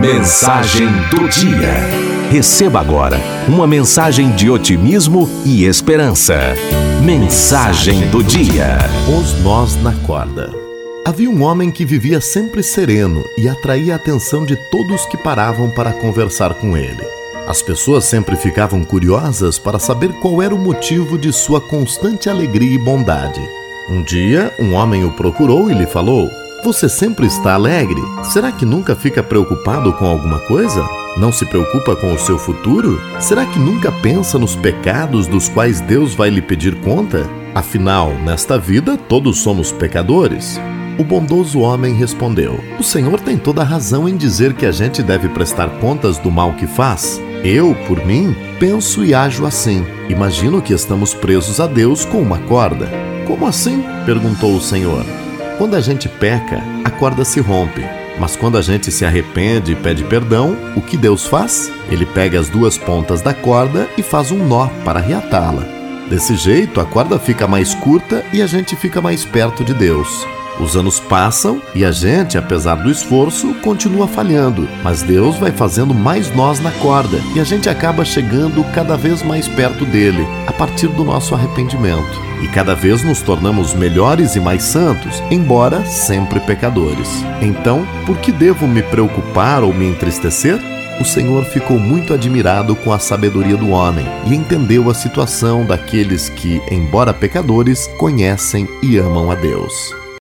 Mensagem do Dia. Receba agora uma mensagem de otimismo e esperança. Mensagem do Dia. Os nós na corda. Havia um homem que vivia sempre sereno e atraía a atenção de todos que paravam para conversar com ele. As pessoas sempre ficavam curiosas para saber qual era o motivo de sua constante alegria e bondade. Um dia, um homem o procurou e lhe falou: você sempre está alegre? Será que nunca fica preocupado com alguma coisa? Não se preocupa com o seu futuro? Será que nunca pensa nos pecados dos quais Deus vai lhe pedir conta? Afinal, nesta vida todos somos pecadores. O bondoso homem respondeu: O Senhor tem toda a razão em dizer que a gente deve prestar contas do mal que faz. Eu, por mim, penso e ajo assim. Imagino que estamos presos a Deus com uma corda. Como assim? perguntou o Senhor. Quando a gente peca, a corda se rompe. Mas quando a gente se arrepende e pede perdão, o que Deus faz? Ele pega as duas pontas da corda e faz um nó para reatá-la. Desse jeito, a corda fica mais curta e a gente fica mais perto de Deus. Os anos passam e a gente, apesar do esforço, continua falhando, mas Deus vai fazendo mais nós na corda e a gente acaba chegando cada vez mais perto dele, a partir do nosso arrependimento. E cada vez nos tornamos melhores e mais santos, embora sempre pecadores. Então, por que devo me preocupar ou me entristecer? O Senhor ficou muito admirado com a sabedoria do homem e entendeu a situação daqueles que, embora pecadores, conhecem e amam a Deus.